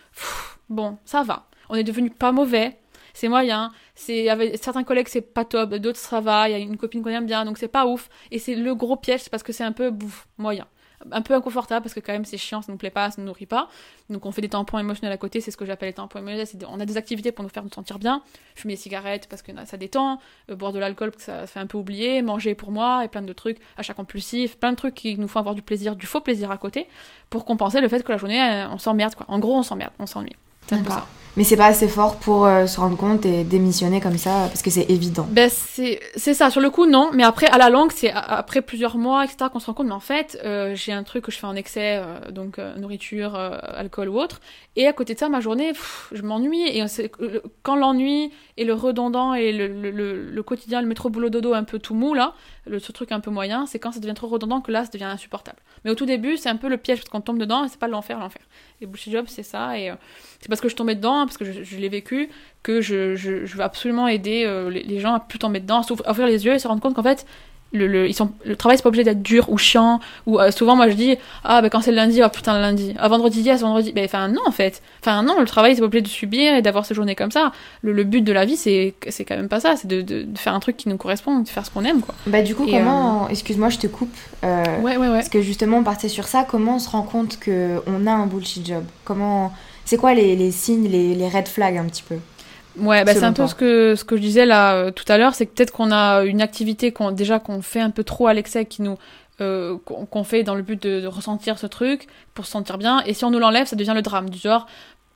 bon, ça va. On est devenu pas mauvais, c'est moyen. C'est avec certains collègues c'est pas top, d'autres ça va. Il y a une copine qu'on aime bien, donc c'est pas ouf. Et c'est le gros piège, c'est parce que c'est un peu bouf, moyen, un peu inconfortable parce que quand même c'est chiant, ça nous plaît pas, ça nous nourrit pas. Donc on fait des tampons émotionnels à côté, c'est ce que j'appelle les tampons émotionnels. On a des activités pour nous faire nous sentir bien, fumer des cigarettes parce que ça détend, euh, boire de l'alcool parce que ça fait un peu oublier, manger pour moi et plein de trucs, achat compulsif, plein de trucs qui nous font avoir du plaisir, du faux plaisir à côté pour compenser le fait que la journée euh, on s'emmerde quoi. En gros on s'emmerde, on s'ennuie. D'accord. Mais c'est pas assez fort pour euh, se rendre compte et démissionner comme ça, parce que c'est évident. Ben c'est c'est ça, sur le coup non, mais après à la longue c'est après plusieurs mois etc qu'on se rend compte, mais en fait euh, j'ai un truc que je fais en excès, euh, donc nourriture, alcool ou autre, et à côté de ça ma journée pff, je m'ennuie. Et quand l'ennui et le redondant et le, le, le, le quotidien, le métro boulot dodo un peu tout mou là, le, truc un peu moyen, c'est quand ça devient trop redondant que là ça devient insupportable. Mais au tout début c'est un peu le piège parce qu'on tombe dedans et c'est pas l'enfer l'enfer. Les bullshit jobs c'est ça et euh, c'est parce que je tombais dedans, parce que je, l'ai vécu, que je, veux absolument aider euh, les, gens à plus tomber dedans, à ouvrir les yeux et se rendre compte qu'en fait, le, le, ils sont, le travail c'est pas obligé d'être dur ou chiant, ou euh, souvent moi je dis, ah ben quand c'est le lundi, oh putain le lundi, ah vendredi, yes, vendredi, ben enfin non en fait, enfin non, le travail c'est pas obligé de subir et d'avoir ces journées comme ça, le, le but de la vie c'est c'est quand même pas ça, c'est de, de, de faire un truc qui nous correspond, de faire ce qu'on aime quoi. Bah du coup, Et, comment... Excuse-moi, je te coupe. euh, Ouais, ouais, ouais. Parce que justement, on partait sur ça. Comment on se rend compte qu'on a un bullshit job? Comment... C'est quoi les, les signes, les, les red flags un petit peu? Ouais, bah, c'est un peu ce que, ce que je disais là euh, tout à l'heure, c'est que peut-être qu'on a une activité qu'on, déjà qu'on fait un peu trop à l'excès, qui nous, euh, qu'on qu'on fait dans le but de, de ressentir ce truc, pour se sentir bien, et si on nous l'enlève, ça devient le drame, du genre,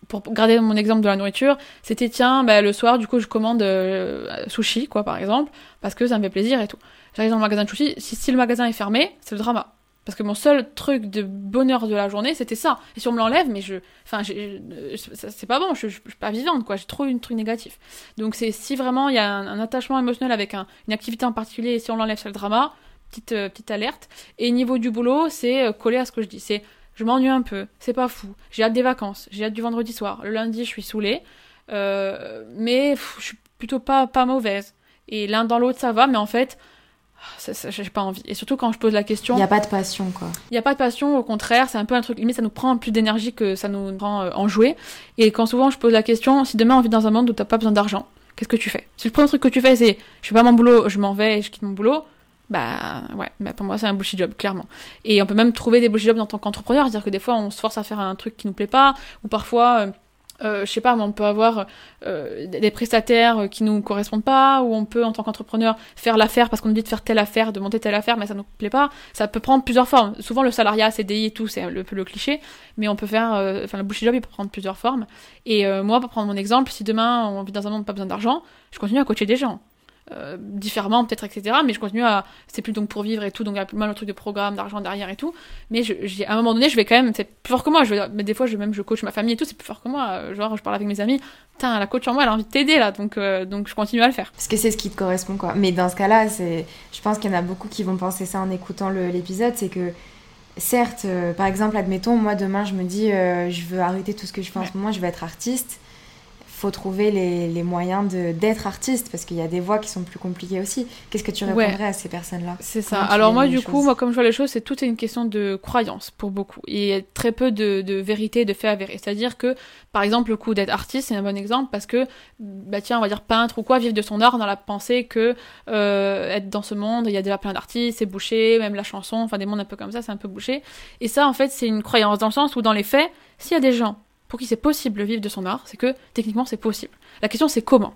pour garder mon exemple de la nourriture, c'était tiens, bah, le soir, du coup, je commande euh, sushi, quoi, par exemple, parce que ça me fait plaisir et tout. J'arrive dans le magasin de sushi, si, si le magasin est fermé, c'est le drama. Parce que mon seul truc de bonheur de la journée, c'était ça. Et si on me l'enlève, mais je. Enfin, c'est pas bon, je, je, suis pas vivante, quoi. J'ai trop une truc négatif. Donc, c'est si vraiment il y a un, attachement émotionnel avec un- une activité en particulier, et si on l'enlève, c'est le drama, petite, euh, petite alerte. Et niveau du boulot, c'est euh, collé à ce que je dis. C'est je m'ennuie un peu, c'est pas fou. J'ai hâte des vacances, j'ai hâte du vendredi soir. Le lundi, je suis saoulée. Euh, mais je suis plutôt pas, pas mauvaise. Et l'un dans l'autre, ça va, mais en fait, j'ai pas envie. Et surtout quand je pose la question, Il n'y a pas de passion, quoi. il n'y a pas de passion, au contraire, c'est un peu un truc, limite ça nous prend plus d'énergie que ça nous prend euh, en jouer. Et quand souvent je pose la question, si demain on vit dans un monde où t'as pas besoin d'argent, qu'est-ce que tu fais? Si le premier truc que tu fais, c'est je fais pas mon boulot, je m'en vais et je quitte mon boulot, bah ouais, bah pour moi c'est un bullshit job, clairement. Et on peut même trouver des bullshit jobs en tant qu'entrepreneur, c'est-à-dire que des fois on se force à faire un truc qui nous plaît pas, ou parfois, euh, euh, je sais pas, on peut avoir euh, des prestataires qui nous correspondent pas, ou on peut en tant qu'entrepreneur faire l'affaire parce qu'on nous dit de faire telle affaire, de monter telle affaire, mais ça nous plaît pas. Ça peut prendre plusieurs formes. Souvent le salariat, CDI et tout, c'est le peu le cliché, mais on peut faire, euh, enfin le bullshit job il peut prendre plusieurs formes. Et euh, moi, pour prendre mon exemple, si demain on vit dans un monde pas besoin d'argent, je continue à coacher des gens. Euh, différemment peut-être etc mais je continue à c'est plus donc pour vivre et tout donc il y a plus mal le truc de programme d'argent derrière et tout. Mais je, à un moment donné je vais quand même c'est plus fort que moi. Je vais, mais des fois je même je coach ma famille et tout c'est plus fort que moi. Euh, genre je parle avec mes amis. Putain la coach en moi elle a envie de t'aider là. Donc euh, donc je continue à le faire. Parce que c'est ce qui te correspond, quoi. Mais dans ce cas-là, c'est, je pense qu'il y en a beaucoup qui vont penser ça en écoutant l'épisode, c'est que, certes, euh, par exemple, admettons, moi demain, je me dis, je veux arrêter tout ce que je fais en ce moment, je veux être artiste. Faut trouver les, les moyens d'être artiste, parce qu'il y a des voies qui sont plus compliquées aussi. Qu'est-ce que tu Ouais. répondrais à ces personnes-là? C'est ça. Alors moi, du coup, moi, comme je vois les choses, c'est tout est une question de croyance pour beaucoup. Il y a très peu de, de vérité, de faits avérés. C'est-à-dire que, par exemple, le coup d'être artiste, c'est un bon exemple parce que, bah tiens, on va dire peintre ou quoi, vivre de son art dans la pensée que euh, être dans ce monde, il y a déjà plein d'artistes, c'est bouché, même la chanson, enfin des mondes un peu comme ça, c'est un peu bouché. Et ça, en fait, c'est une croyance dans le sens où, dans les faits, s'il y a des gens pour qui c'est possible de vivre de son art, c'est que techniquement c'est possible. La question c'est comment.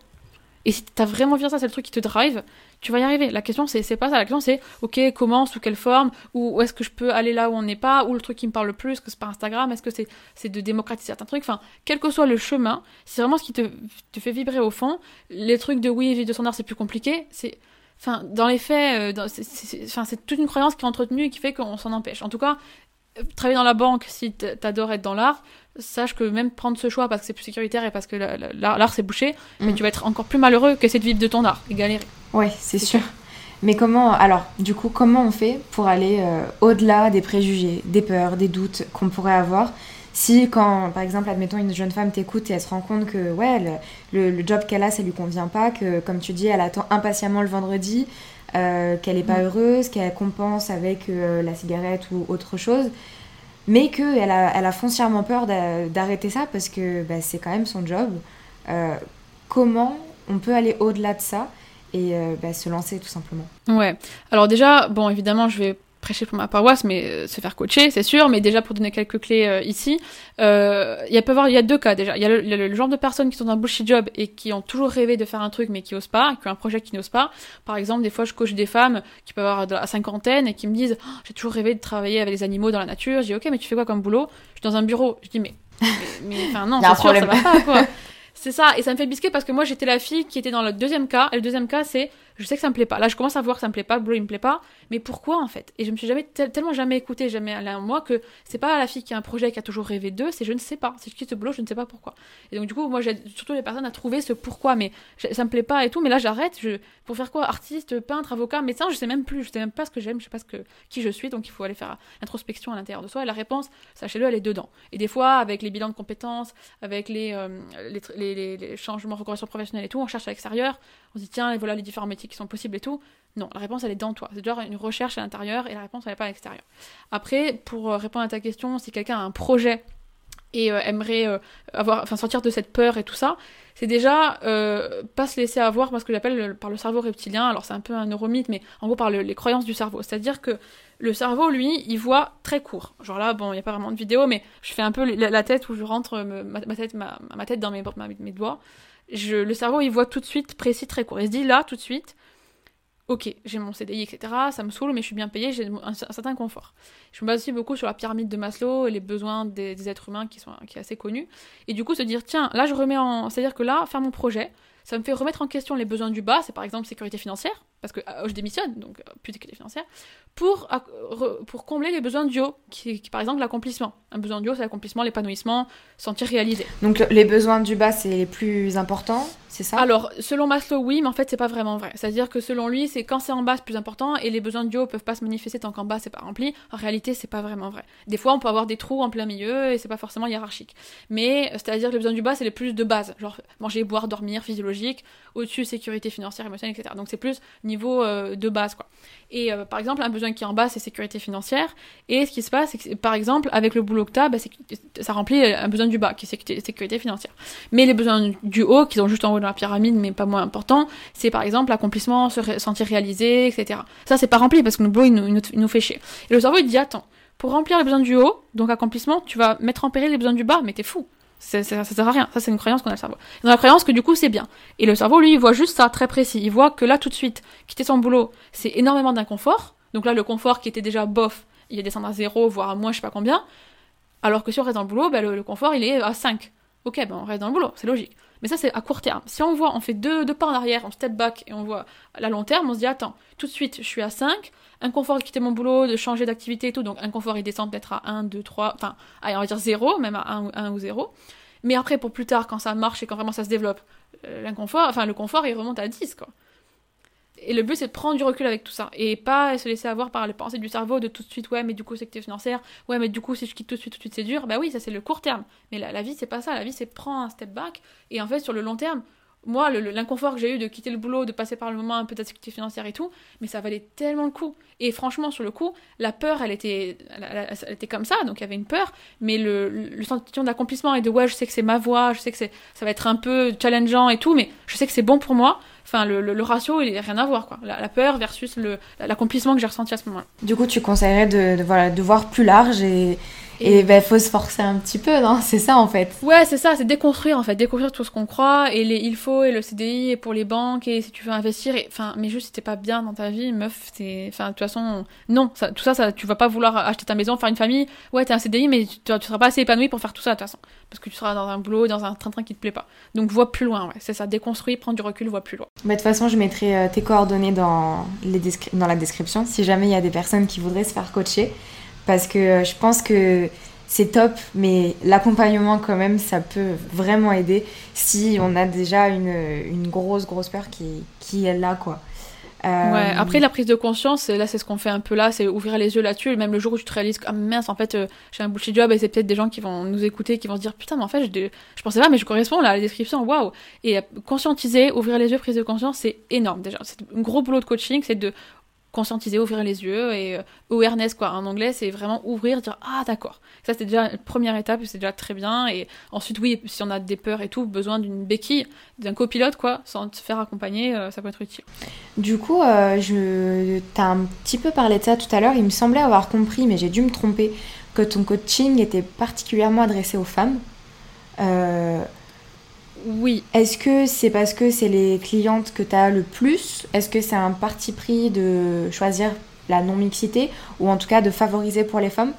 Et si t'as vraiment de ça, c'est le truc qui te drive, tu vas y arriver. La question, c'est pas ça. La question, c'est, ok, comment, sous quelle forme, ou est-ce que je peux aller là où on n'est pas, ou le truc qui me parle le plus, est-ce que c'est par Instagram, est-ce que c'est de démocratiser certains trucs. Enfin, quel que soit le chemin, c'est vraiment ce qui te, fait vibrer au fond. Les trucs de oui, vivre de son art, c'est plus compliqué. C'est, enfin, dans les faits, euh, c'est- toute une croyance qui est entretenue et qui fait qu'on s'en empêche. En tout cas, euh, travailler dans la banque, si t'adores être dans l'art, sache que même prendre ce choix parce que c'est plus sécuritaire et parce que la- la- l'art c'est bouché, mais Mm. tu vas être encore plus malheureux qu'essayer de vivre de ton art et galérer. Ouais, c'est sûr. Mais comment, alors, du coup, comment on fait pour aller euh, au-delà des préjugés, des peurs, des doutes qu'on pourrait avoir si, quand, par exemple, admettons, une jeune femme t'écoute et elle se rend compte que, ouais, le, job qu'elle a, ça lui convient pas, que, comme tu dis, elle attend impatiemment le vendredi, euh, qu'elle est pas Mm. heureuse, qu'elle compense avec euh, la cigarette ou autre chose, mais qu'elle a, elle a foncièrement peur d'a- d'arrêter ça parce que bah, c'est quand même son job. Euh, comment on peut aller au-delà de ça et euh, bah, se lancer tout simplement? Ouais. Alors déjà, bon, évidemment, je vais prêcher pour ma paroisse, mais euh, se faire coacher, c'est sûr. Mais déjà, pour donner quelques clés euh, ici, euh, il y a peut avoir, il y a deux cas déjà. Il y a le, le- le genre de personnes qui sont dans un bullshit job et qui ont toujours rêvé de faire un truc mais qui osent pas, qui ont un projet qui n'osent pas. Par exemple, des fois, je coach des femmes qui peuvent avoir de la cinquantaine et qui me disent, Oh, j'ai toujours rêvé de travailler avec les animaux dans la nature. Je dis, ok, mais tu fais quoi comme boulot? Je suis dans un bureau. Je dis, mais, enfin non, Y c'est sûr, ça va pas quoi. C'est ça, et ça me fait bisquer parce que moi j'étais la fille qui était dans le deuxième cas, et le deuxième cas c'est je sais que ça me plaît pas. Là je commence à voir que ça me plaît pas, le boulot il me plaît pas, mais pourquoi en fait? Et je me suis jamais tel- tellement jamais écoutée, jamais allée en moi que c'est pas la fille qui a un projet qui a toujours rêvé d'eux, c'est je ne sais pas, c'est je quitte ce boulot, je ne sais pas pourquoi. Et donc du coup moi j'aide surtout les personnes à trouver ce pourquoi, mais ça me plaît pas et tout, mais là j'arrête, je pour faire quoi? Artiste, peintre, avocat, médecin, je sais même plus, je sais même pas ce que j'aime, je sais pas ce que qui je suis, donc il faut aller faire l'introspection à l'intérieur de soi. Et la réponse, sachez-le, elle est dedans. Et des fois avec les bilans de compétences, avec les, euh, les, les, les- changements, reconversion professionnelle et tout, on cherche à l'extérieur, on se dit tiens, voilà les différents métiers qui sont possibles et tout. Non, la réponse elle est dans toi. C'est genre une recherche à l'intérieur et la réponse elle n'est pas à l'extérieur. Après, pour euh, répondre à ta question, si quelqu'un a un projet et euh, aimerait euh, avoir, enfin sortir de cette peur et tout ça, c'est déjà pas se laisser avoir par ce que j'appelle le- par le cerveau reptilien. Alors c'est un peu un neuromythe, mais en gros par le- les croyances du cerveau. C'est-à-dire que le cerveau, lui, il voit très court. Genre là, bon, il n'y a pas vraiment de vidéo, mais je fais un peu la, tête où je rentre ma, tête, ma, tête dans mes doigts. Le cerveau, il voit tout de suite précis, très court. Il se dit là, tout de suite, ok, j'ai mon CDI, etc. Ça me saoule, mais je suis bien payée, j'ai un, certain confort. Je me base aussi beaucoup sur la pyramide de Maslow et les besoins des, êtres humains qui sont qui est assez connus. Et du coup, se dire, tiens, là, je remets en. C'est-à-dire que là, faire mon projet, ça me fait remettre en question les besoins du bas, c'est par exemple sécurité financière, parce que euh, je démissionne, donc euh, plus sécurité financière, pour, re- pour combler les besoins du haut, qui, qui, par exemple l'accomplissement. Un besoin du haut, c'est l'accomplissement, l'épanouissement, sentir réalisé. Donc le- les besoins du bas, c'est les plus importants, c'est ça? Alors, selon Maslow, oui, mais en fait, c'est pas vraiment vrai. C'est-à-dire que selon lui, c'est quand c'est en bas, c'est plus important, et les besoins du haut peuvent pas se manifester tant qu'en bas, c'est pas rempli. En réalité, c'est pas vraiment vrai. Des fois, on peut avoir des trous en plein milieu, et c'est pas forcément hiérarchique. Mais, euh, c'est-à-dire que les besoins du bas, c'est les plus de base. Genre, manger, boire, dormir, physiologie. psychologique, au-dessus sécurité financière, émotionnelle, etc. Donc c'est plus niveau euh, de base, quoi. Et euh, par exemple, un besoin qui est en bas, c'est sécurité financière. Et ce qui se passe, c'est que par exemple, avec le boulot que tu as, bah, ça remplit un besoin du bas, qui est sécurité financière. Mais les besoins du haut, qui sont juste en haut de la pyramide, mais pas moins important, c'est par exemple l'accomplissement, se sentir réalisé, etc. Ça, c'est pas rempli parce que le boulot, il nous fait chier. Et le cerveau, il dit, attends, pour remplir les besoins du haut, donc accomplissement, tu vas mettre en péril les besoins du bas, mais t'es fou. Ça, ça, sert à rien. Ça, c'est une croyance qu'on a le cerveau. Dans la croyance que du coup, c'est bien. Et le cerveau, lui, il voit juste ça, très précis. Il voit que là, tout de suite, quitter son boulot, c'est énormément d'inconfort. Donc là, le confort qui était déjà bof, il va descendre à zéro, voire à moins, je sais pas combien. Alors que si on reste dans le boulot, ben, le, confort, il est à 5. Ok, ben on reste dans le boulot, c'est logique. Mais ça, c'est à court terme. Si on voit, on fait deux, deux pas en arrière, on step back, et on voit à la long terme, on se dit, attends, tout de suite, je suis à 5, inconfort de quitter mon boulot, de changer d'activité et tout, donc inconfort, il descend peut-être à 1, 2, 3, enfin, on va dire 0, même à 1, 1 ou 0. Mais après, pour plus tard, quand ça marche et quand vraiment ça se développe, euh, l'inconfort, enfin, le confort, il remonte à 10, quoi. Et le but, c'est de prendre du recul avec tout ça. Et pas se laisser avoir par les pensées du cerveau de tout de suite, ouais, mais du coup, c'est que financière. Ouais, mais du coup, si je quitte tout de suite, tout de suite, c'est dur. Bah oui, ça, c'est le court terme. Mais la, vie, c'est pas ça. La vie, c'est prendre un step back. Et en fait, sur le long terme, moi, l'inconfort que j'ai eu de quitter le boulot, de passer par le moment un peu d'activité financière et tout, mais ça valait tellement le coup. Et franchement, sur le coup, la peur, elle était, elle, était comme ça, donc il y avait une peur, mais le, le sentiment d'accomplissement et de ouais, je sais que c'est ma voie, je sais que ça va être un peu challengeant et tout, mais je sais que c'est bon pour moi. Enfin, le, le, ratio, il n'a rien à voir, quoi. La, peur versus l'accomplissement que j'ai ressenti à ce moment-là. Du coup, tu conseillerais de, de, voilà, de voir plus large et, et il ben, faut se forcer un petit peu, non? C'est ça en fait. Ouais, c'est ça, c'est déconstruire en fait, déconstruire tout ce qu'on croit et les il faut et le CDI et pour les banques et si tu veux investir. Et... Enfin, mais juste si t'es pas bien dans ta vie, meuf. Enfin, de toute façon, non, ça, tout ça, ça, tu vas pas vouloir acheter ta maison, faire une famille. Ouais, t'es un CDI, mais tu, tu seras pas assez épanoui pour faire tout ça de toute façon. Parce que tu seras dans un boulot, dans un train-train qui te plaît pas. Donc vois plus loin, ouais, c'est ça, déconstruire, prendre du recul, vois plus loin. Bah, de toute façon, je mettrai euh, tes coordonnées dans, les dans la description si jamais il y a des personnes qui voudraient se faire coacher. Parce que euh, je pense que c'est top, mais l'accompagnement quand même, ça peut vraiment aider si on a déjà une, une grosse, grosse peur qui, qui est là, quoi. Euh, ouais, après la prise de conscience, là c'est ce qu'on fait un peu là, c'est ouvrir les yeux là-dessus, même le jour où tu te réalises ah, mince, en fait euh, j'ai un bullshit job et c'est peut-être des gens qui vont nous écouter, qui vont se dire putain, mais en fait je, je pensais pas, mais je corresponds là à la description, waouh! Et conscientiser, ouvrir les yeux, prise de conscience, c'est énorme déjà. C'est un gros boulot de coaching, c'est de conscientiser, ouvrir les yeux et euh, awareness quoi. En anglais, c'est vraiment ouvrir, dire ah d'accord. Ça c'est déjà la première étape, c'est déjà très bien. Et ensuite oui, si on a des peurs et tout, besoin d'une béquille, d'un copilote quoi, sans te faire accompagner, euh, ça peut être utile. Du coup, euh, je t'as un petit peu parlé de ça tout à l'heure. Il me semblait avoir compris, mais j'ai dû me tromper, que ton coaching était particulièrement adressé aux femmes. Oui. Est-ce que c'est parce que c'est les clientes que tu as le plus? Est-ce que c'est un parti pris de choisir la non-mixité ou en tout cas de favoriser pour les femmes?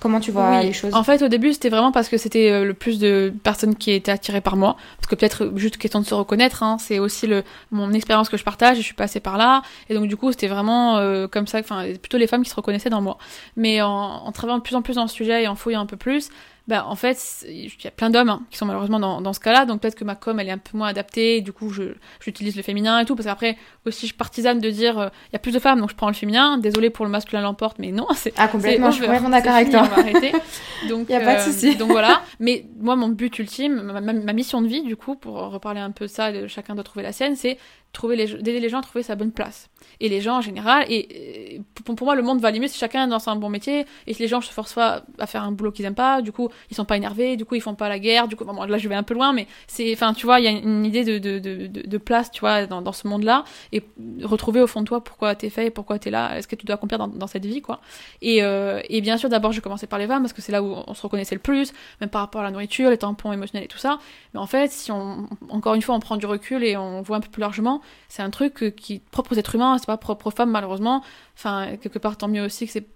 Comment tu vois les choses? En fait, au début, c'était vraiment parce que c'était euh, le plus de personnes qui étaient attirées par moi. Parce que peut-être juste question de se reconnaître, hein, c'est aussi le, mon expérience que je partage, je suis passée par là. Et donc, du coup, c'était vraiment euh, comme ça, enfin, plutôt les femmes qui se reconnaissaient dans moi. Mais en, en travaillant de plus en plus dans le sujet et en fouillant un peu plus, bah, en fait, il y a plein d'hommes hein, qui sont malheureusement dans, dans ce cas-là, donc peut-être que ma com, elle est un peu moins adaptée, du coup, je, j'utilise le féminin et tout, parce qu'après, aussi, je partisane de dire, euh, il y a plus de femmes, donc je prends le féminin, désolé pour le masculin l'emporte, mais non, c'est... Ah, complètement, je suis vraiment d'accord avec toi. On va arrêter. Donc, il n'y a pas de euh, souci. donc voilà, mais moi, mon but ultime, ma, ma, mission de vie, du coup, pour reparler un peu de ça, de chacun doit trouver la sienne, c'est trouver les, d'aider les gens à trouver sa bonne place. Et les gens en général, et, pour, moi le monde va aller mieux si chacun est dans un bon métier, et si les gens se forcent pas à faire un boulot qu'ils aiment pas, du coup ils sont pas énervés, du coup ils font pas la guerre, du coup bon, là je vais un peu loin, mais c'est, enfin tu vois, il y a une idée de, de, de, de place, tu vois, dans, dans ce monde-là, et retrouver au fond de toi pourquoi t'es fait, pourquoi t'es là, est-ce que tu dois accomplir dans, dans cette vie, quoi. Et, euh, et bien sûr d'abord je commençais par les femmes parce que c'est là où on se reconnaissait le plus, même par rapport à la nourriture, les tampons émotionnels et tout ça. Mais en fait, si on, encore une fois, on prend du recul et on voit un peu plus largement, c'est un truc qui est propre aux êtres humains, pas propre aux femmes malheureusement. Enfin, quelque part, tant mieux aussi que c'est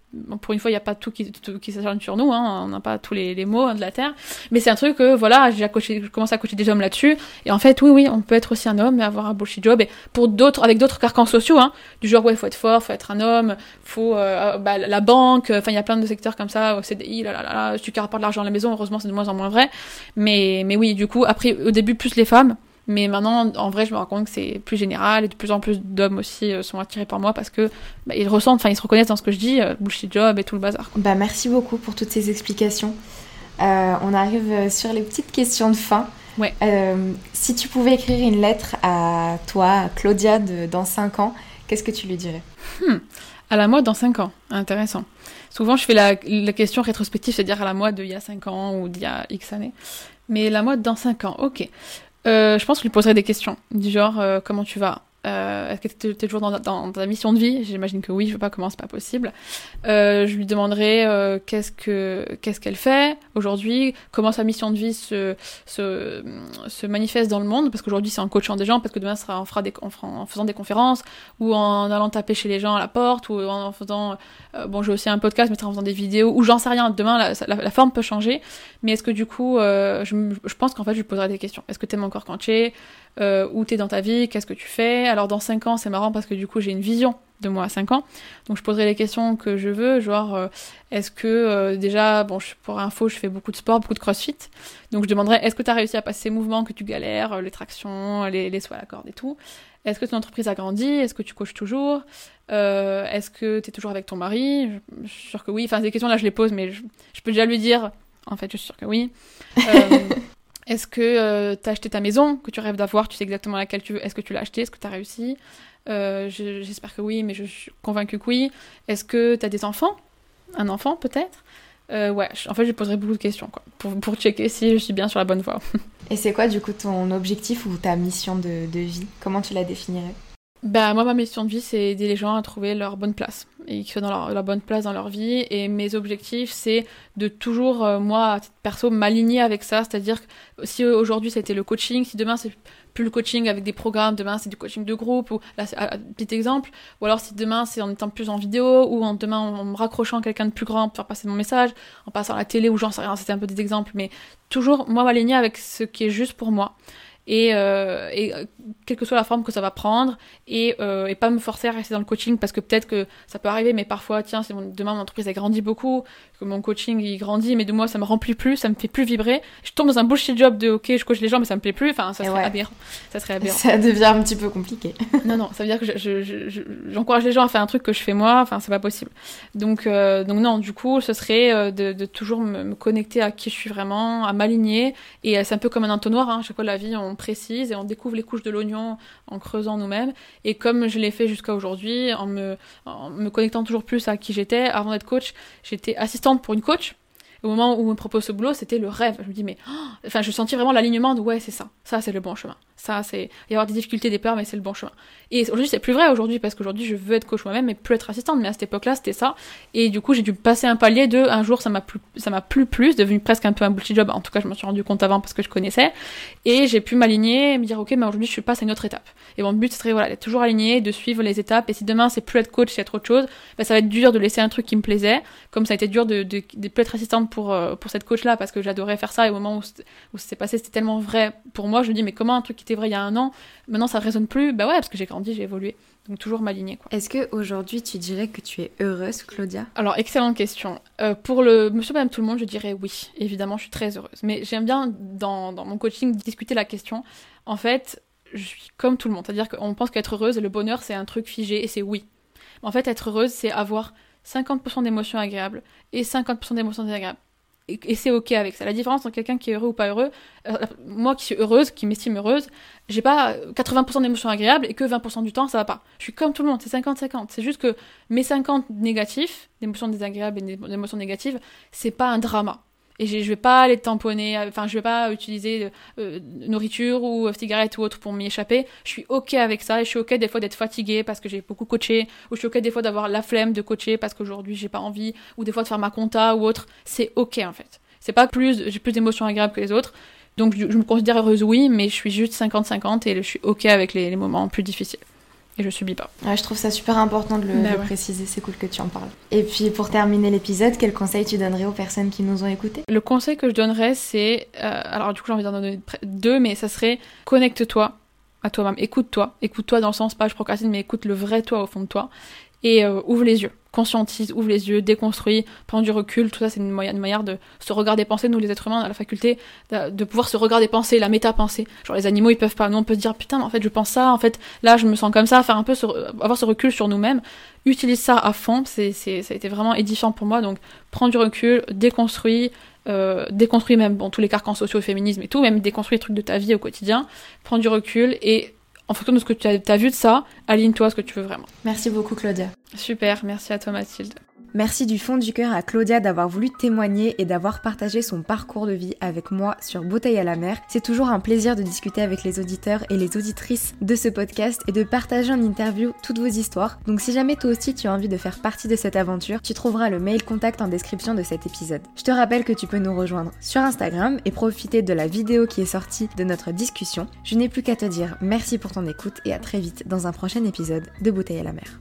pour une fois, il n'y a pas tout qui, s'acharne sur nous, hein, on n'a pas tous les, mots de la Terre. Mais c'est un truc que, voilà, j'ai je commence à coacher des hommes là-dessus. Et en fait, oui, oui, on peut être aussi un homme et avoir un bullshit job. Et pour d'autres, avec d'autres carcans sociaux, hein, du genre, ouais, faut être fort, faut être un homme, faut, euh, bah, la banque, enfin, il y a plein de secteurs comme ça, au CDI, là, là, là, là, tu rapportes de l'argent à la maison, heureusement, c'est de moins en moins vrai. Mais, mais oui, du coup, après, au début, plus les femmes. Mais maintenant, en vrai, je me rends compte que c'est plus général et de plus en plus d'hommes aussi euh, sont attirés par moi parce que bah, ils ressentent, enfin ils se reconnaissent dans ce que je dis, euh, bullshit job et tout le bazar. Bah merci beaucoup pour toutes ces explications. Euh, on arrive sur les petites questions de fin. Ouais. Euh, si tu pouvais écrire une lettre à toi, à Claudia, de, dans 5 ans, qu'est-ce que tu lui dirais? Hmm. À la mode dans 5 ans. Intéressant. Souvent, je fais la, la question rétrospective, c'est-à-dire à la mode d'il y a 5 ans ou d'il y a X années. Mais la mode dans 5 ans, ok. Euh, je pense que je lui poserais des questions, du genre euh, comment tu vas? Euh, Est-ce que tu es, toujours dans, ta mission de vie? J'imagine que oui, je veux pas comment c'est pas possible. Euh, je lui demanderai euh, qu'est-ce que qu'est-ce qu'elle fait aujourd'hui, comment sa mission de vie se se, se manifeste dans le monde, parce qu'aujourd'hui c'est en coachant des gens, parce que demain sera on fera, en faisant des conférences ou en allant taper chez les gens à la porte ou en faisant euh, bon j'ai aussi un podcast mais en faisant des vidéos ou j'en sais rien. Demain la, forme peut changer, mais est-ce que du coup euh, je, je pense qu'en fait je lui poserai des questions. Est-ce que t'aimes encore quand tu euh, où t'es dans ta vie, qu'est-ce que tu fais? Alors dans 5 ans, c'est marrant parce que du coup j'ai une vision de moi à 5 ans. Donc je poserai les questions que je veux, genre euh, est-ce que euh, déjà, bon, je, pour info, je fais beaucoup de sport, beaucoup de crossfit. Donc je demanderai est-ce que tu as réussi à passer ces mouvements que tu galères, euh, les tractions, les, les sauts à la corde et tout? Est-ce que ton entreprise a grandi? Est-ce que tu coaches toujours? Est-ce que tu es toujours avec ton mari? Je, suis sûre que oui. Enfin, ces questions-là, je les pose, mais je, peux déjà lui dire, en fait, je suis sûre que oui. Est-ce que euh, tu as acheté ta maison que tu rêves d'avoir Tu sais exactement laquelle tu veux. Est-ce que tu l'as acheté Est-ce que tu as réussi? Euh, J'espère que oui, mais je suis convaincue que oui. Est-ce que tu as des enfants? Un enfant peut-être? Euh, Ouais, en fait, je poserai beaucoup de questions pour, pour checker si je suis bien sur la bonne voie. Et c'est quoi du coup ton objectif ou ta mission de, de vie? Comment tu la définirais? Bah, moi, ma mission de vie, c'est aider les gens à trouver leur bonne place et qu'ils soient dans leur, leur, bonne place dans leur vie. Et mes objectifs, c'est de toujours, euh, moi, à perso, m'aligner avec ça. C'est-à-dire que si aujourd'hui c'était le coaching, si demain c'est plus le coaching avec des programmes, demain c'est du coaching de groupe, ou là, c'est un petit exemple, ou alors si demain c'est en étant plus en vidéo, ou en demain en me raccrochant à quelqu'un de plus grand pour faire passer mon message, en passant à la télé, ou j'en sais rien, c'était un peu des exemples, mais toujours, moi, m'aligner avec ce qui est juste pour moi et, euh, et quelle que soit la forme que ça va prendre et, euh, et pas me forcer à rester dans le coaching parce que peut-être que ça peut arriver mais parfois tiens c'est mon, demain mon entreprise a grandi beaucoup que mon coaching il grandit mais de moi ça me remplit plus ça me fait plus vibrer. Je tombe dans un bullshit job de ok je coach les gens mais ça me plaît plus. Enfin ça serait ouais. aberrant. Ça serait aberrant. Ça devient un petit peu compliqué. Non non ça veut dire que j'encourage je, je, je, les gens à faire un truc que je fais moi. Enfin c'est pas possible. Donc euh, donc non du coup ce serait euh, de, de toujours me, me, connecter à qui je suis vraiment à m'aligner. Et euh, c'est un peu comme un entonnoir hein, chaque fois la vie on précise et on découvre les couches de l'oignon en creusant nous-mêmes. Et comme je l'ai fait jusqu'à aujourd'hui, en me, en me connectant toujours plus à qui j'étais, avant d'être coach, j'étais assistante pour une coach. Au moment où on me propose ce boulot, c'était le rêve. Je me dis, mais, oh enfin, je sentis vraiment l'alignement de, ouais, c'est ça. Ça, c'est le bon chemin. Ça, c'est, il y avoir des difficultés, des peurs, mais c'est le bon chemin. Et aujourd'hui, c'est plus vrai aujourd'hui, parce qu'aujourd'hui, je veux être coach moi-même, mais plus être assistante. Mais à cette époque-là, c'était ça. Et du coup, j'ai dû passer un palier de, un jour, ça m'a plus, ça m'a plus plus, devenu presque un peu un bullshit job. En tout cas, je m'en suis rendu compte avant parce que je connaissais. Et j'ai pu m'aligner et me dire, ok, mais aujourd'hui, je passe à une autre étape. Et mon but, serait, voilà, d'être toujours aligné, de suivre les étapes. Et si demain, c'est plus être coach, c'est être autre chose, ben, ça va être dur de laisser un truc qui me plaisait. Comme ça a été dur de, de, être assistante pour, euh, pour cette coach là parce que j'adorais faire ça et au moment où, où c'est passé c'était tellement vrai pour moi je me dis mais comment un truc qui était vrai il y a un an maintenant ça résonne plus? Bah ouais parce que j'ai grandi j'ai évolué. Donc toujours m'aligner quoi. Est-ce que aujourd'hui tu dirais que tu es heureuse Claudia? Alors excellente question. Euh, pour le Monsieur Madame tout le monde je dirais oui. Évidemment je suis très heureuse. Mais j'aime bien dans, dans mon coaching discuter la question. En fait je suis comme tout le monde. C'est à dire qu'on pense qu'être heureuse le bonheur c'est un truc figé et c'est oui. En fait être heureuse c'est avoir 50% d'émotions agréables et 50% d'émotions désagréables et, c'est ok avec ça. La différence entre quelqu'un qui est heureux ou pas heureux, euh, moi qui suis heureuse, qui m'estime heureuse, j'ai pas 80% d'émotions agréables et que 20% du temps ça va pas. Je suis comme tout le monde, c'est 50-50. C'est juste que mes 50 négatifs, d'émotions désagréables et d'émotions négatives, c'est pas un drama et je vais pas les tamponner, enfin je vais pas utiliser euh, nourriture ou euh, cigarette ou autre pour m'y échapper. Je suis ok avec ça et je suis ok des fois d'être fatiguée parce que j'ai beaucoup coaché ou je suis ok des fois d'avoir la flemme de coacher parce qu'aujourd'hui j'ai pas envie ou des fois de faire ma compta ou autre. C'est ok en fait. C'est pas plus j'ai plus d'émotions agréables que les autres. Donc je, me considère heureuse oui, mais je suis juste 50-50 et je suis ok avec les moments plus difficiles et je subis pas. Ouais, je trouve ça super important de le, Bah de ouais. préciser, c'est cool que tu en parles. Et puis pour terminer l'épisode, quel conseil tu donnerais aux personnes qui nous ont écoutés? Le conseil que je donnerais, c'est. euh, alors, du coup, j'ai envie d'en donner deux, mais ça serait connecte-toi à toi-même. Écoute-toi. Écoute-toi dans le sens, pas je procrastine, mais écoute le vrai toi au fond de toi. Et euh, ouvre les yeux. Conscientise, ouvre les yeux, déconstruis, prends du recul. Tout ça, c'est une, manière de se regarder penser. Nous, les êtres humains, on a la faculté de, pouvoir se regarder penser, la méta-pensée. Genre, les animaux, ils peuvent pas. Nous, on peut se dire, putain, mais en fait, je pense ça. En fait, là, je me sens comme ça. Faire un peu, avoir ce recul sur nous-mêmes. Utilise ça à fond. C'est, ça a été vraiment édifiant pour moi. Donc, prends du recul, déconstruis, euh, même bon, tous les carcans sociaux, féminisme et tout, même déconstruis les trucs de ta vie au quotidien, prends du recul et en fonction de ce que tu as, as vu de ça, aligne-toi à ce que tu veux vraiment. Merci beaucoup Claudia. Super, merci à toi Mathilde. Merci du fond du cœur à Claudia d'avoir voulu témoigner et d'avoir partagé son parcours de vie avec moi sur Bouteille à la mer. C'est toujours un plaisir de discuter avec les auditeurs et les auditrices de ce podcast et de partager en interview toutes vos histoires. Donc si jamais toi aussi tu as envie de faire partie de cette aventure, tu trouveras le mail contact en description de cet épisode. Je te rappelle que tu peux nous rejoindre sur Instagram et profiter de la vidéo qui est sortie de notre discussion. Je n'ai plus qu'à te dire merci pour ton écoute et à très vite dans un prochain épisode de Bouteille à la mer.